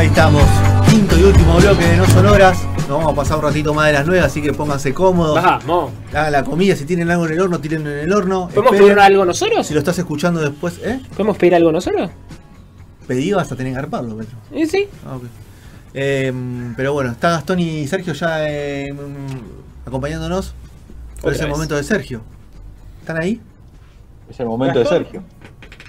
Ahí estamos, quinto y último bloque de No Sonoras. Nos vamos a pasar un ratito más de las nueve, así que pónganse cómodos. Vamos. Hagan la comida, si tienen algo en el horno, tiren en el horno. ¿Podemos Esperen. pedir algo nosotros? Si lo estás escuchando después, ¿eh? ¿Podemos pedir algo nosotros? Pedí vas a tener que arparlo, Petro. ¿Eh, sí. Ah, ok. Em, pero bueno, está Gastón y Sergio ya em, acompañándonos. Pero es el vez. momento de Sergio. ¿Están ahí? Es el momento de. Sergio.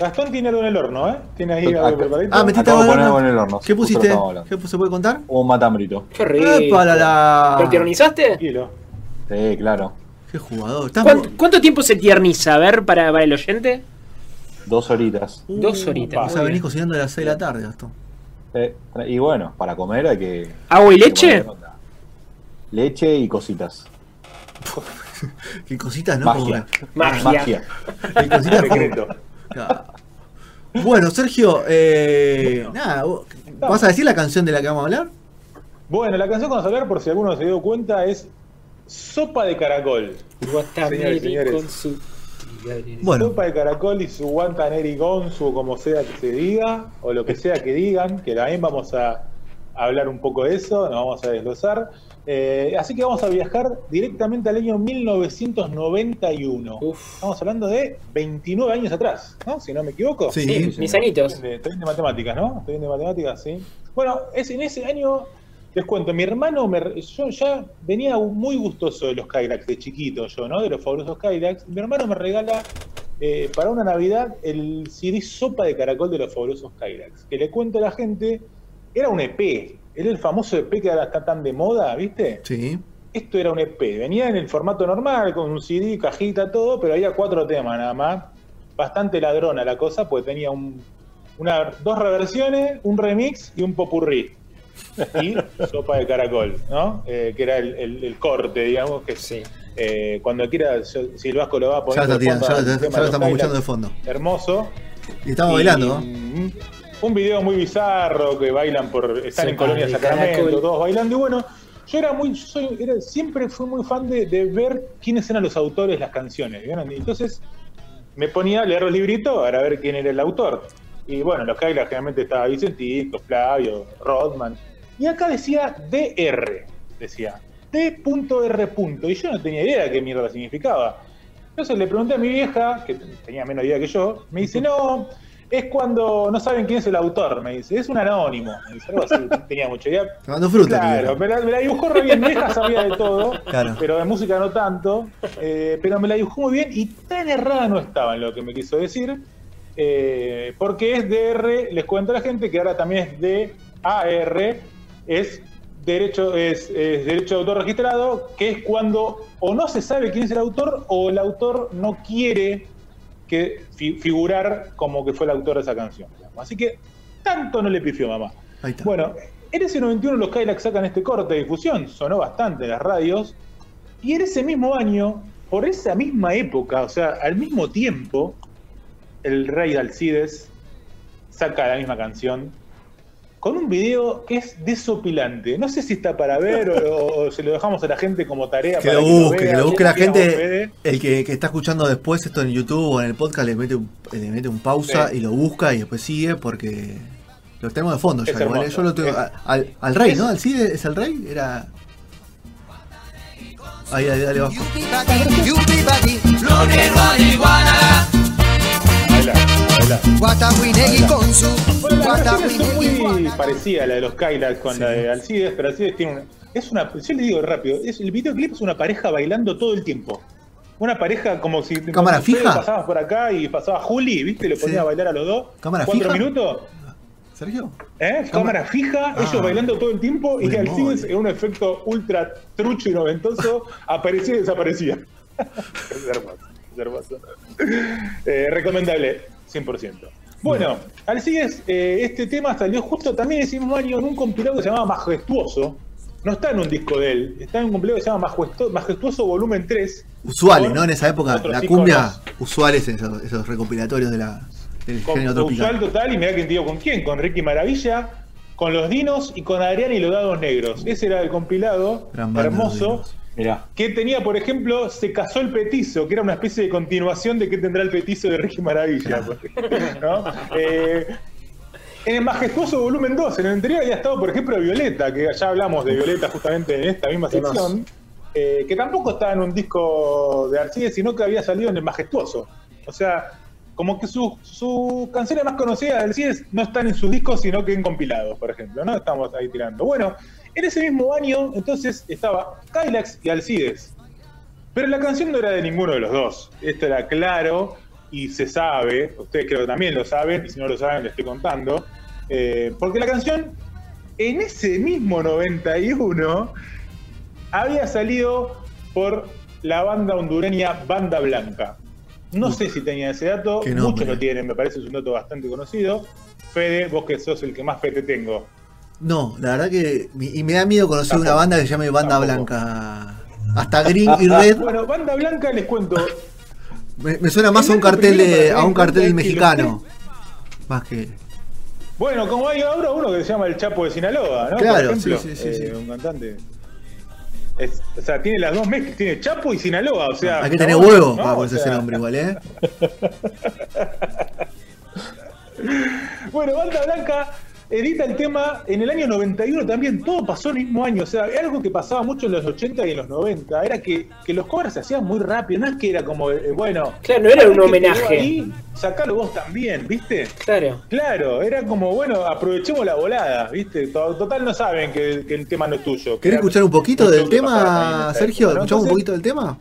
Gastón tiene algo en el horno, ¿eh? Tiene ahí algo preparadito. Ah, metiste algo en el en el horno. ¿Qué pusiste? ¿Qué se puede contar? Un matambrito. Qué rico. ¡Epa, la, la! ¿Lo tiernizaste? Tranquilo. Sí, claro. ¡Qué jugador! ¿Cuánto, tiempo se tierniza? A ver, para, para el oyente. Dos horitas. Uh, Dos horitas. Vas a venir cocinando a las 6 de la tarde, Gastón. Eh, y bueno, para comer hay que. ¿Agua y leche? Leche y cositas. Qué cositas, ¿no? Magia. Magia. Magia. Qué cositas Bueno, Sergio, eh, nada, ¿vas a decir la canción de la que vamos a hablar? Bueno, la canción que vamos a hablar, por si alguno se dio cuenta, es Sopa de Caracol. Guatameri Señores, señores. con su... Bueno, Sopa de Caracol y su Guantaneri Gonzu, o como sea que se diga, o lo que sea que digan, que también vamos a hablar un poco de eso, nos vamos a desglosar. Eh, así que vamos a viajar directamente al año 1991. Uf. Estamos hablando de 29 años atrás, ¿no? Si no me equivoco. Sí. Sí, mis anitos. Estoy bien de- matemáticas, ¿no? Estoy bien de matemáticas, sí. Bueno, es en ese año, les cuento, mi hermano, me yo ya venía muy gustoso de los Kylax, de chiquito yo, ¿no? De los fabulosos Kylax. Mi hermano me regala eh, para una Navidad el CD Sopa de Caracol de los fabulosos Kylax. Que le cuento a la gente, era un EP, era el famoso EP que ahora está tan de moda, ¿viste? sí. Esto era un EP, venía en el formato normal, con un CD, cajita, todo, pero había cuatro temas nada más. Bastante ladrona la cosa, pues tenía un, una, dos reversiones, un remix y un popurrí. Y sopa de caracol, ¿no? Eh, que era el, el- el corte, digamos, que Sí. eh, cuando quiera, yo- si el Vasco lo va a poner. Ya está ya, ya- lo estamos escuchando de fondo. Hermoso. Y estamos Y, bailando, ¿no? Un video muy bizarro que bailan por. Están en Sopa Colonia Sacramento, todos bailando. Y bueno, yo era muy. yo soy, era- siempre fui muy fan de, de ver quiénes eran los autores de las canciones. ¿vieron? Y entonces me ponía a leer los libritos para ver quién era el autor. Y bueno, los Kyla generalmente estaba Vicentito, Flavio, Rodman. Y acá decía DR, decía D.R. Y yo no tenía idea de qué mierda significaba. Entonces le pregunté a mi vieja, que tenía menos idea que yo, me dice, no, es cuando no saben quién es el autor, me dice, es un anónimo. Me dice, algo así, tenía mucha idea. Te mando fruta, Claro, me la, me la dibujó re bien, vieja sabía de todo, Claro. pero de música no tanto, eh, pero me la dibujó muy bien y tan errada no estaba en lo que me quiso decir, eh, porque es DR, les cuento a la gente que ahora también es DAR, es derecho, es, es derecho de autor registrado, que es cuando o no se sabe quién es el autor o el autor no quiere que fi- figurar como que fue el autor de esa canción. digamos. Así que tanto no le pifió mamá. Ahí está. Bueno, en ese 91 los Kylax sacan este corte de difusión, sonó bastante en las radios, y en ese mismo año, por esa misma época, o sea, al mismo tiempo, el rey Alcides saca la misma canción con un video que es desopilante. No sé si está para ver o, o se lo dejamos a la gente como tarea Que para lo que busque, que vea. lo busque la gente. El que, que está escuchando después esto en YouTube o en el podcast le mete un, le mete un pausa Sí. y lo busca y después sigue porque lo tenemos de fondo ya. Igual, ¿eh? Yo lo tengo Es- al, al rey, es- ¿no? ¿Al Cide es el rey? Era. Ahí, dale, dale bajo. Guatahuinegui con su Guatahuinegui muy parecida a la de los Kylax con la de Alcides, pero Alcides tiene una. Es una. Yo le digo rápido, es, el videoclip es una pareja bailando todo el tiempo. Una pareja como si. como ¿Cámara ustedes fija? Pasabas por acá y pasaba Juli, ¿viste? Le ponía Sí. a bailar a los dos. ¿Cámara Cuatro fija? minutos. ¿Sergio? ¿Eh? Cámara fija, Ah. ellos bailando todo el tiempo y Muy Alcides móvil. en un efecto ultra trucho y noventoso aparecía y desaparecía. es hermoso, es hermoso. Eh, recomendable, 100%. Bueno, Alcides, eh, este tema salió justo también ese mismo año en un compilado que se llamaba Majestuoso. No está en un disco de él, está en un compilado que se llama Majestuoso, Majestuoso Volumen 3. Usuales, ¿no? En esa época, la cumbia, usuales esos, esos recopilatorios de la, del con- género con usual tropical. total, y mirá quién digo con quién, con Ricky Maravilla, con los Dinos y con Adrián y los Dados Negros. Ese era el compilado Gran hermoso. Mirá. que tenía, por ejemplo, Se casó el petizo, que era una especie de continuación de qué tendrá el petizo de Ricky Maravilla. ¿no? Eh, en el majestuoso volumen 2, en el anterior había estado, por ejemplo, Violeta, que ya hablamos de Violeta justamente en esta misma sección, eh, que tampoco estaba en un disco de Arcides, sino que había salido en el majestuoso. O sea, como que sus sus canciones más conocidas de Alcides no están en sus discos, sino que en compilados, por ejemplo, ¿no? Estamos ahí tirando. Bueno, en ese mismo año, entonces, estaba Kylax y Alcides. Pero la canción no era de ninguno de los dos. Esto era claro y se sabe, ustedes creo que también lo saben, y si no lo saben, les estoy contando. eh, porque la canción, en ese mismo 91, había salido por la banda hondureña Banda Blanca. No sé si tenía ese dato, muchos lo tienen, me parece es un dato bastante conocido. Fede, vos que sos el que más fe te tengo. No, la verdad que. Y me da miedo conocer una banda que se llame Banda Tampoco. Blanca. Hasta Green y Red. Bueno, Banda Blanca les cuento, Me, me suena más a un Primero, cartel de, a un cartel mexicano. Más que. Bueno, como hay ahora uno que se llama el Chapo de Sinaloa, ¿no? Claro, Por ejemplo, sí, sí, sí, eh, sí. un cantante. Es- o sea, tiene las dos mezclas, tiene Chapo y Sinaloa, o sea. Hay que tener huevo ¿no? para ponerse ese nombre igual, ¿eh? Bueno, Banda Blanca edita el tema en el año 91 también, todo pasó el mismo año, o sea, algo que pasaba mucho en los 80 y en los 90, era que, que los covers se hacían muy rápido, no es que era como, eh, bueno, Claro, no era un ¿sabés que pegó homenaje. ahí? Sacalo vos también, ¿viste? Claro. Claro, era como, bueno, aprovechemos la volada, ¿viste? To- Total no saben que, que el tema no es tuyo. ¿Querés escuchar un poquito del tema, Sergio? ¿Escuchamos un poquito del tema?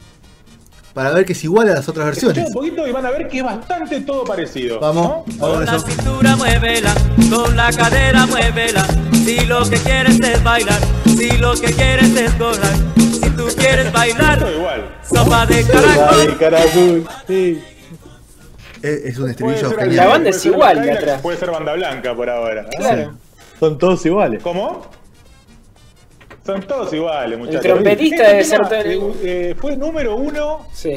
Para ver que es igual a las otras versiones. un poquito y van a ver que es bastante todo parecido. Vamos, ¿no? vamos Con la cintura muévela, con la cadera muévela. Si lo que quieres es bailar, si lo que quieres es gozar, si tú quieres bailar, igual. sopa de caracol. Caracol, sí. Es, es un estribillo ser- genial. La banda es igual de Kylax, atrás. Puede ser banda blanca por ahora. Claro. Son todos iguales. ¿Cómo? Son todos iguales, muchachos. trompetista Este debe ser todo- eh, eh, fue número uno Sí.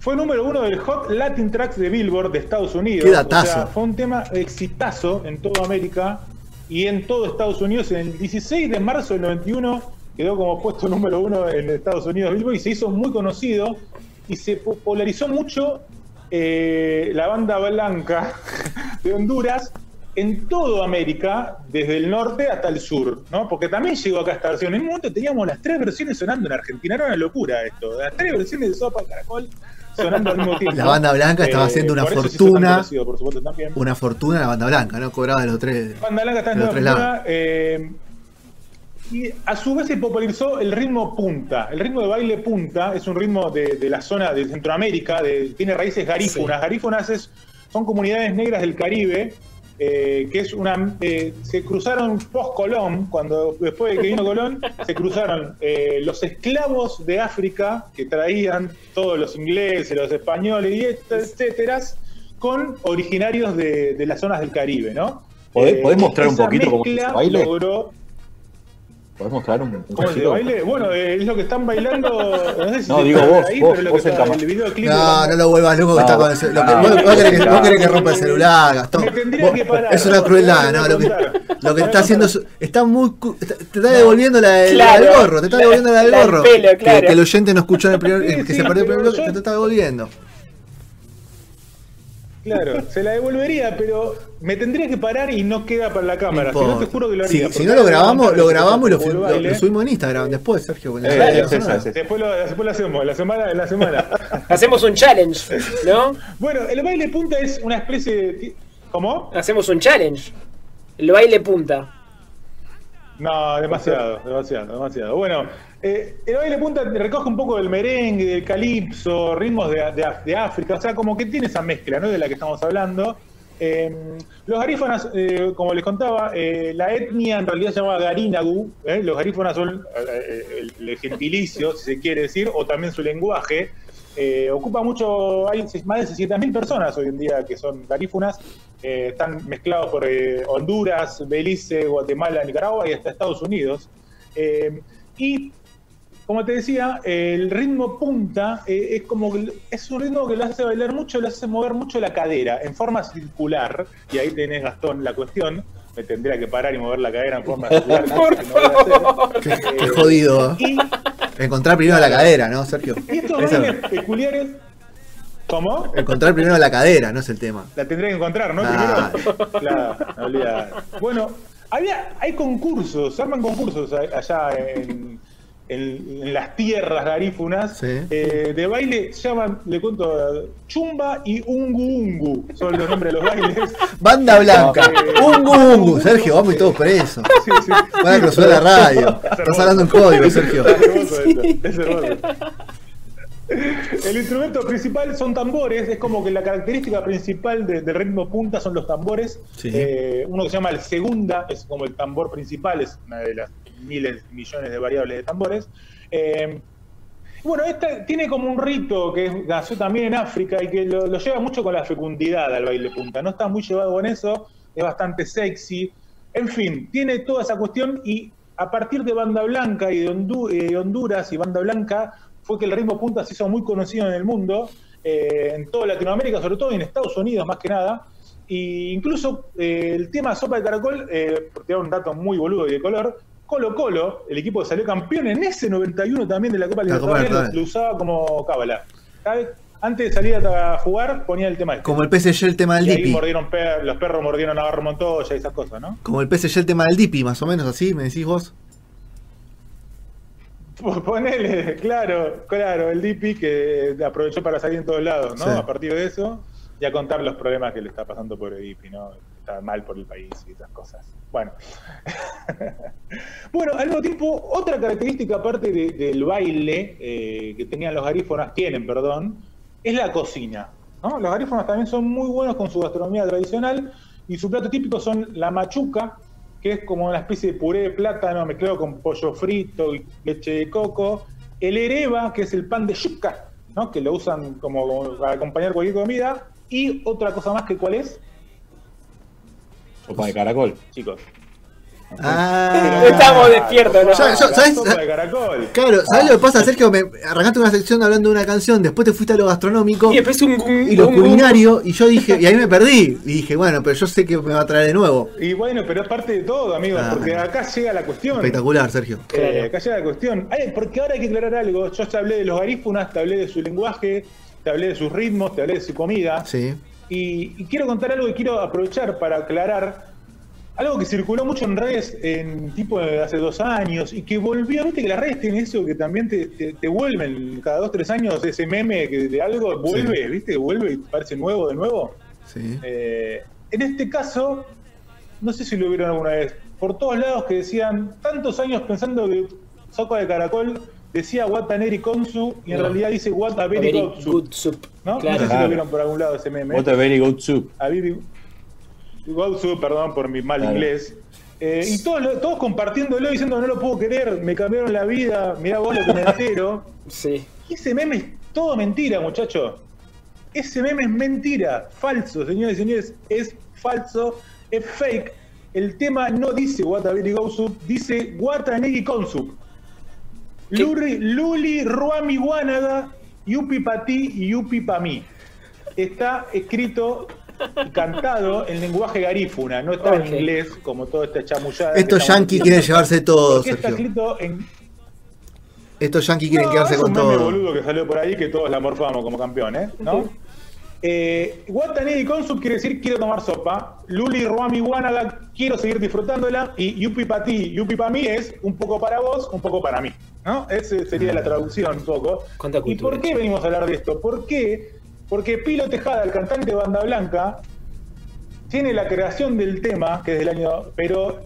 Fue número uno del Hot Latin Tracks de Billboard de Estados Unidos. Qué datazo. O sea, fue un tema exitazo en toda América y en todo Estados Unidos. En el 16 de marzo del 91 quedó como puesto número uno en Estados Unidos Billboard y se hizo muy conocido y se popularizó mucho eh, la banda blanca de Honduras en toda América, desde el norte hasta el sur, ¿no? Porque también llegó acá esta versión. En un momento teníamos las tres versiones sonando en Argentina, era una locura esto. Las tres versiones de Sopa Caracol sonando al mismo tiempo. La banda blanca estaba haciendo una fortuna. conocido, por supuesto, también. Una fortuna la banda blanca, ¿no? Cobraba de los tres. Banda Blanca tres fortuna, lados. eh, y a su vez se popularizó el ritmo punta. El ritmo de baile punta es un ritmo de, de la zona de Centroamérica, de- tiene raíces garífunas. Garífunas es- son comunidades negras del Caribe, eh, que es una. eh, se cruzaron post-Colón, cuando después de que vino Colón, se cruzaron eh, los esclavos de África que traían todos los ingleses, los españoles y et- etcétera, con originarios de, de las zonas del Caribe, ¿no? ¿Podés- podés mostrar un poquito cómo baile? logró- ¿Podés mostrar un, un ¿Cómo el baile? Bueno, eh, es lo que están bailando. No sé si No, se digo vos, ahí, vos, pero lo vos que en está- cámara. el videoclip. No, no lo vuelvas loco que No, está con el celular. no, vos, vos querés que, no, vos querés que rompa el celular, Gastón. Me tendría Vos- que parar. es una crueldad, no, Lo que, lo que está haciendo es- está muy. cu- Te está devolviendo la, del- la Claro, del gorro, te está devolviendo la del gorro. pelo, que, claro. que el oyente no escuchó en el primer. Sí, que sí, se perdió el primer bloque, te lo está devolviendo. Claro, se la devolvería, pero me tendría que parar y no queda para la cámara. Si no, te juro que lo Si- haría. si porque no lo grabamos, lo grabamos y lo, subimos en Instagram después, Sergio. la- Eh, es esa, es Después lo, después lo hacemos, la semana, la semana. Hacemos un challenge, ¿no? bueno, el baile punta es una especie de. ¿Cómo? Hacemos un challenge. El baile punta. No, demasiado, demasiado, demasiado. Bueno, eh, el baile punta recoge un poco del merengue, del calipso, ritmos de, de- África, o sea, como que tiene esa mezcla, ¿no? De la que estamos hablando. Eh, los garífonas, eh, como les contaba, eh, la etnia en realidad se llama Garinagu. ¿eh? Los garífonas son eh, el, el gentilicio, si se quiere decir, o también su lenguaje. Ocupa mucho, hay más de 600.000 personas hoy en día que son garífunas. Eh, están mezclados por eh, Honduras, Belice, Guatemala, Nicaragua y hasta Estados Unidos. Eh, y como te decía, el ritmo punta eh, es como que- es un ritmo que lo hace bailar mucho, lo hace mover mucho la cadera en forma circular. Y ahí tenés, Gastón, la cuestión. Me tendría que parar y mover la cadera en forma circular. Por que. Qué, qué jodido. Y, Encontrar primero la cadera, ¿no, Sergio? y estos bailes peculiares. ¿Cómo? encontrar primero la cadera, no es el tema. La tendré que encontrar, ¿no? Ah. Primero. Claro, no. Bueno, había, hay concursos, se arman concursos allá en, en- en las tierras garífunas Sí. eh, de baile, se llaman, le cuento, Chumba y Ungu Ungu, son los nombres de los bailes. Banda blanca. Eh, Ungu Ungu. Sergio, vamos y todos presos. Sí, sí. Van a cruzar la radio. Es Estás hablando en código, Sergio. Es hermoso esto, es hermoso. El instrumento principal son tambores, es como que la característica principal de- del ritmo punta son los tambores. Sí. Eh, uno que se llama el segunda, es como el tambor principal, es una de las miles, millones de variables de tambores. Eh, bueno, esta tiene como un rito que nació también en África y que lo, lo lleva mucho con la fecundidad al baile punta. No está muy llevado con eso, es bastante sexy. En fin, tiene toda esa cuestión y a partir de Banda Blanca y de Hondu- eh, Honduras y Banda Blanca fue que el ritmo punta se hizo muy conocido en el mundo, eh, en toda Latinoamérica, sobre todo en Estados Unidos más que nada. Y incluso eh, el tema Sopa de Caracol, eh, por tirar un dato muy boludo y de color, Colo Colo, el equipo que salió campeón en ese 91 también de la Copa Libertadores, lo, lo usaba como cábala. Antes de salir a jugar ponía el tema este. Como el PSG el tema del y ahí Dipi. mordieron per- los perros mordieron a Navarro Montoya y esas cosas, ¿no? Como el PSG el tema del Dipi, más o menos así, me decís vos. Ponele, claro, claro, el DP que aprovechó para salir en todos lados, ¿no? Sí. A partir de eso, y a contar los problemas que le está pasando por el DP, ¿no? Está mal por el país y esas cosas. Bueno. bueno, al mismo tiempo, otra característica aparte de- del baile eh, que tenían los garífonas, tienen, perdón, es la cocina. ¿no? Los garífonas también son muy buenos con su gastronomía tradicional y su plato típico son la machuca, que es como una especie de puré de plátano mezclado con pollo frito y leche de coco. El ereba, que es el pan de yuca, ¿no? que lo usan como para acompañar cualquier comida. Y otra cosa más que cuál es, Sopa de caracol. chicos. Ah. Estamos despiertos, ¿no? Ya, ya, La ¿sabes? sopa de caracol. Claro, ¿sabes lo que pasa, Sergio? Me arrancaste una sección hablando de una canción, después te fuiste a lo gastronómico Y después un, un- y lo un- culinario, y yo dije, y ahí me perdí. Y dije, bueno, pero yo sé que me va a traer de nuevo. Y bueno, pero es parte de todo, amigos, Ah. porque acá llega la cuestión. Espectacular, Sergio. Eh, Claro. acá llega la cuestión. Ay, porque ahora hay que aclarar algo. Yo te hablé de los garífunas, te hablé de su lenguaje, te hablé de sus ritmos, te hablé de su comida. Sí. Y, y quiero contar algo y quiero aprovechar para aclarar algo que circuló mucho en redes en tipo de hace dos años y que volvió, viste que las redes tienen eso que también te, te- te vuelven cada dos, tres años ese meme que de algo vuelve, viste, vuelve y parece nuevo de nuevo. Sí. Eh, en este caso, no sé si lo vieron alguna vez, por todos lados que decían tantos años pensando que Sopa de Caracol decía Wataneri Konsu y en No. realidad dice What a very Very good soup", good soup. ¿no? No Claro. sé si lo vieron por algún lado ese meme. What a soup, perdón por mi mal Claro. inglés. Eh, y todos, todos compartiéndolo diciendo no lo puedo creer, me cambiaron la vida, mirá vos lo que me entero. Sí. Y ese meme es todo mentira, muchacho. Ese meme es mentira, falso, señores y señores, es falso, es fake. El tema no dice Watabiri Gousup, dice Watanegi Konsup. Luri, Luli Ruami Wanaga, Yupi Pati y Yupi Pami. Está escrito y cantado en lenguaje garífuna, no está en inglés como toda esta chamullada. Estos yankees quieren llevarse todo, está escrito en Estos yankees quieren no, quedarse es con un todo. boludo que salió por ahí que todos la morfamos como campeones, ¿no? Eh, Watanegi Konsup quiere decir quiero tomar sopa. Luli Ruami Wanaga quiero seguir disfrutándola. Y Yupi para ti, Yupi para mí es un poco para vos, un poco para mí. ¿no? Esa sería la traducción un poco. Cuánta ¿Y por qué venimos a hablar de esto? ¿Por qué? Porque Pilo Tejada, el cantante de Banda Blanca, tiene la creación del tema, que es del año. Pero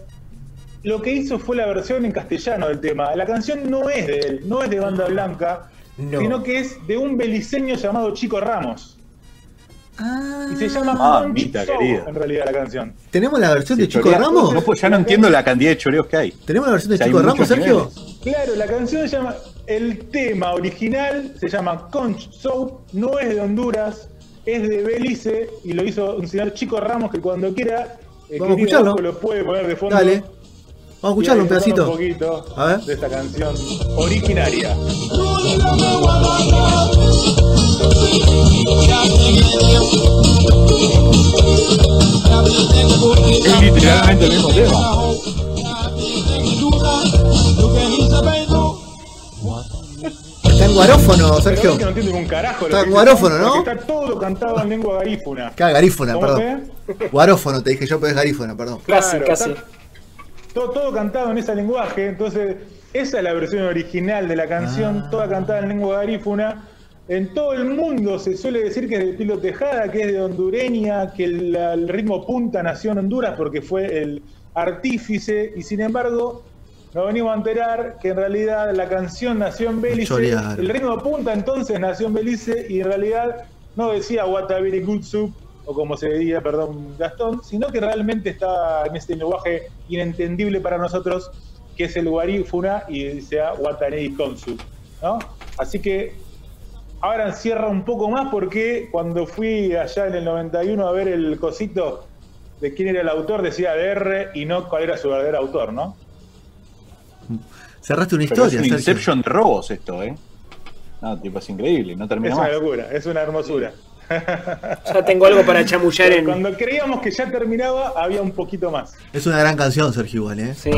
lo que hizo fue la versión en castellano del tema. La canción no es de él, no es de Banda Blanca, No. sino que es de un beliceño llamado Chico Ramos. Ah, Y se llama Ah, Show, querido. en realidad, la canción. ¿Tenemos la versión de Chico Ramos? No, pues ya no entiendo la cantidad de choreos que hay. ¿Tenemos la versión de O sea, hay Chico Ramos, Sergio? niveles. Claro, la canción se llama. El tema original se llama Conch Soap, no es de Honduras, es de Belice y lo hizo un señor Chico Ramos que cuando quiera eh, Vamos a escucharlo. Lo puede poner de fondo. Dale. Vamos a escucharlo un pedacito. Un poquito A ver. de esta canción originaria. Es literalmente el mismo tema. Está en guarófono, Sergio. No entiendo un carajo. Está en guarófono, ¿no? Está todo cantado en lengua garífuna. Garífona, ¿Cómo perdón. Guarófono, te dije yo, pero es garífona, perdón. Casi, Claro, casi. Todo, todo cantado en ese lenguaje, entonces esa es la versión original de la canción, Ah. toda cantada en lengua garífuna. En todo el mundo se suele decir que es de Pilo Tejada, que es de hondureña, que el, el ritmo punta nació en Honduras porque fue el artífice, y sin embargo nos venimos a enterar que en realidad la canción nació en Belice, el ritmo punta entonces nació en Belice y en realidad no decía good soup, o como se diría, perdón, Gastón, sino que realmente está en este lenguaje inentendible para nosotros, que es el guarífuna y decía Watanei Konsu, ¿no? Así que ahora encierra un poco más porque cuando fui allá en el 91 a ver el cosito de quién era el autor, decía DR y no cuál era su verdadero autor, ¿no? Cerraste una Pero es historia, un Sergio. Inception de robos esto, ¿eh? No, tipo, es increíble, no termina Es una locura, es una hermosura. Ya tengo algo para chamullar en. Cuando creíamos que ya terminaba, había un poquito más. Es una gran canción, Sergio, igual, ¿eh? Sí.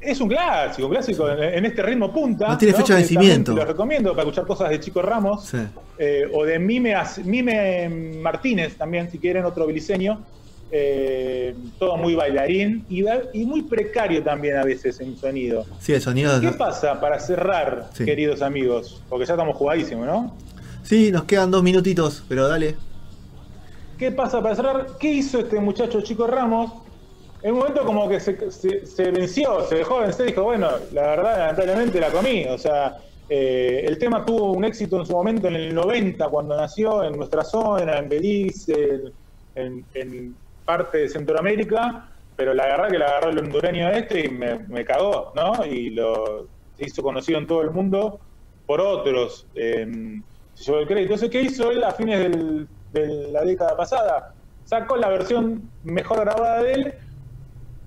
Es un clásico, un clásico en, este ritmo punta. No tiene fecha de vencimiento. Lo recomiendo para escuchar cosas de Chico Ramos Sí. eh, o de Mime, Mime Martínez también, si quieren, otro biliseño. Eh, todo muy bailarín y, y muy precario también a veces en sonido. Sí, el sonido. ¿Qué pasa para cerrar, Sí. queridos amigos? Porque ya estamos jugadísimos, ¿no? Sí, nos quedan dos minutitos, pero dale. ¿Qué pasa para cerrar? ¿Qué hizo este muchacho Chico Ramos? En un momento como que se, se- se venció, se dejó vencer, dijo, bueno, la verdad, lamentablemente la comí. O sea, eh, el tema tuvo un éxito en su momento en el 90, cuando nació en nuestra zona, en Belice, en, en parte de Centroamérica, pero la verdad que la agarró el hondureño este y me, me cagó, ¿no? Y lo hizo conocido en todo el mundo por otros. eh, se llevó el crédito. Entonces, ¿qué hizo él a fines del- de la década pasada? Sacó la versión mejor grabada de él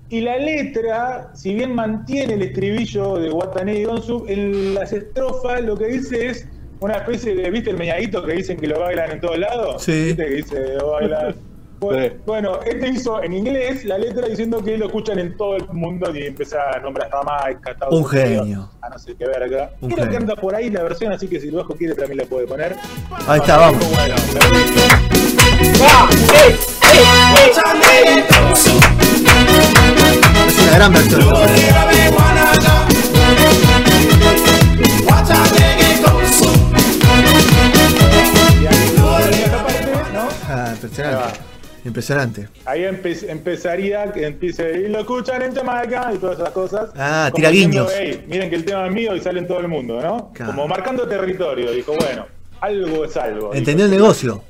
y la letra, si bien mantiene el estribillo de Watanei Gonsu, en las estrofas lo que dice es una especie de, ¿viste el meñadito que dicen que lo bailan en todos lados? Sí. ¿Viste que dice lo bailan? Bueno, este hizo en inglés la letra diciendo que lo escuchan en todo el mundo y empieza a nombrar a Jamaica, Estados Un genio. A no sé qué verga. Un Creo que genio. anda por ahí la versión, así que si bajo quiere también la puede poner. Ahí está, vamos. Es una gran versión. Ah, impresionante. Impresionante. Ahí empe- empezaría que empiece y lo escuchan en Jamaica y todas esas cosas. Ah, tira guiños. "Ey, miren que el tema es mío y sale en todo el mundo, ¿no? Claro. Como marcando territorio. Dijo, bueno, algo es algo. Entendió el negocio.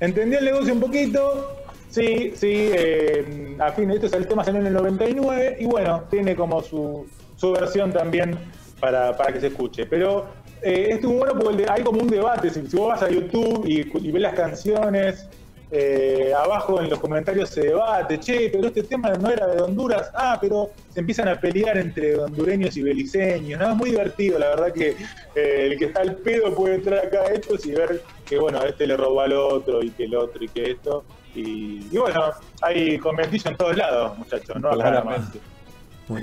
Entendió el negocio un poquito. Sí, sí. eh, a fin de esto, el tema salió en el 99 y bueno, tiene como su, su versión también para, para que se escuche. Pero eh, estuvo bueno porque hay como un debate. Si, si vos vas a YouTube y, y ves las canciones, eh, abajo en los comentarios se debate, che, pero este tema no era de Honduras, ah, pero se empiezan a pelear entre hondureños y beliceños, ¿no? Es muy divertido, la verdad que eh, el que está al pedo puede entrar acá a estos y ver que, bueno, este le robó al otro y que el otro y que esto. Y, y bueno, hay conventillo en todos lados, muchachos, ¿no? Claramente.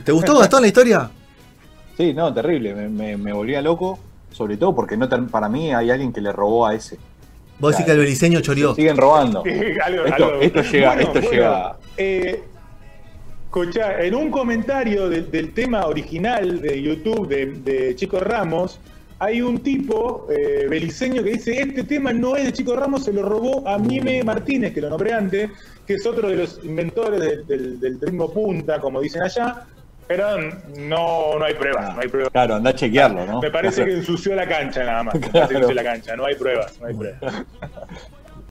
¿Te gustó, Gastón, la historia? Sí, no, terrible. Me, me, me volvía loco, sobre todo porque no para mí hay alguien que le robó a ese. Vos decís que el beliceño choreó. Siguen robando. Algo- Esto- algo- esto llega- esto llega- eh, escuchá, en un comentario del, del tema original de YouTube de, de Chico Ramos, hay un tipo eh, beliceño que dice, este tema no es de Chico Ramos, se lo robó a Mime Martínez, que lo nombré antes, que es otro de los inventores del, del, del ritmo punta, como dicen allá, pero no, no hay pruebas, no hay pruebas. Claro, anda a chequearlo, ¿no? Me parece que ensució la cancha nada más. Me parece que Claro. ensució la cancha, no hay pruebas, no hay pruebas.